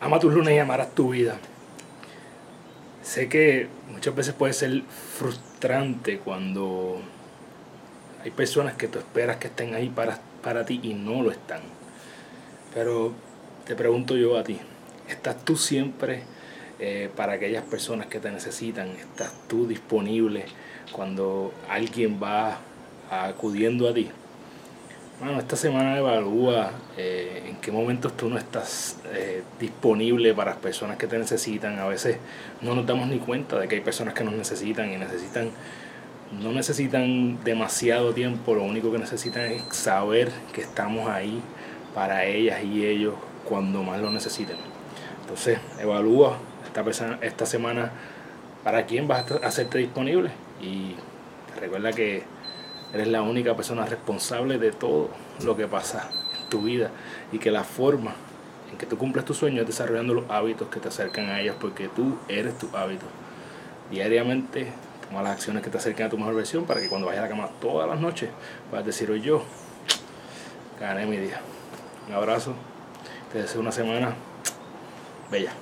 Ama tus lunes y amarás tu vida. Sé que muchas veces puede ser frustrante cuando hay personas que tú esperas que estén ahí para, para ti y no lo están. Pero te pregunto yo a ti, ¿estás tú siempre eh, para aquellas personas que te necesitan? ¿Estás tú disponible cuando alguien va acudiendo a ti? Bueno, esta semana evalúa eh, en qué momentos tú no estás eh, disponible para las personas que te necesitan. A veces no nos damos ni cuenta de que hay personas que nos necesitan y necesitan, no necesitan demasiado tiempo, lo único que necesitan es saber que estamos ahí para ellas y ellos cuando más lo necesiten. Entonces, evalúa esta, semana para quién vas a hacerte disponible y recuerda que Eres la única persona responsable de todo lo que pasa en tu vida y que la forma en que tú cumples tus sueños es desarrollando los hábitos que te acercan a ellos porque tú eres tu hábito. Diariamente toma las acciones que te acerquen a tu mejor versión para que cuando vayas a la cama todas las noches puedas decir hoy yo gané mi día. Un abrazo, te deseo una semana bella.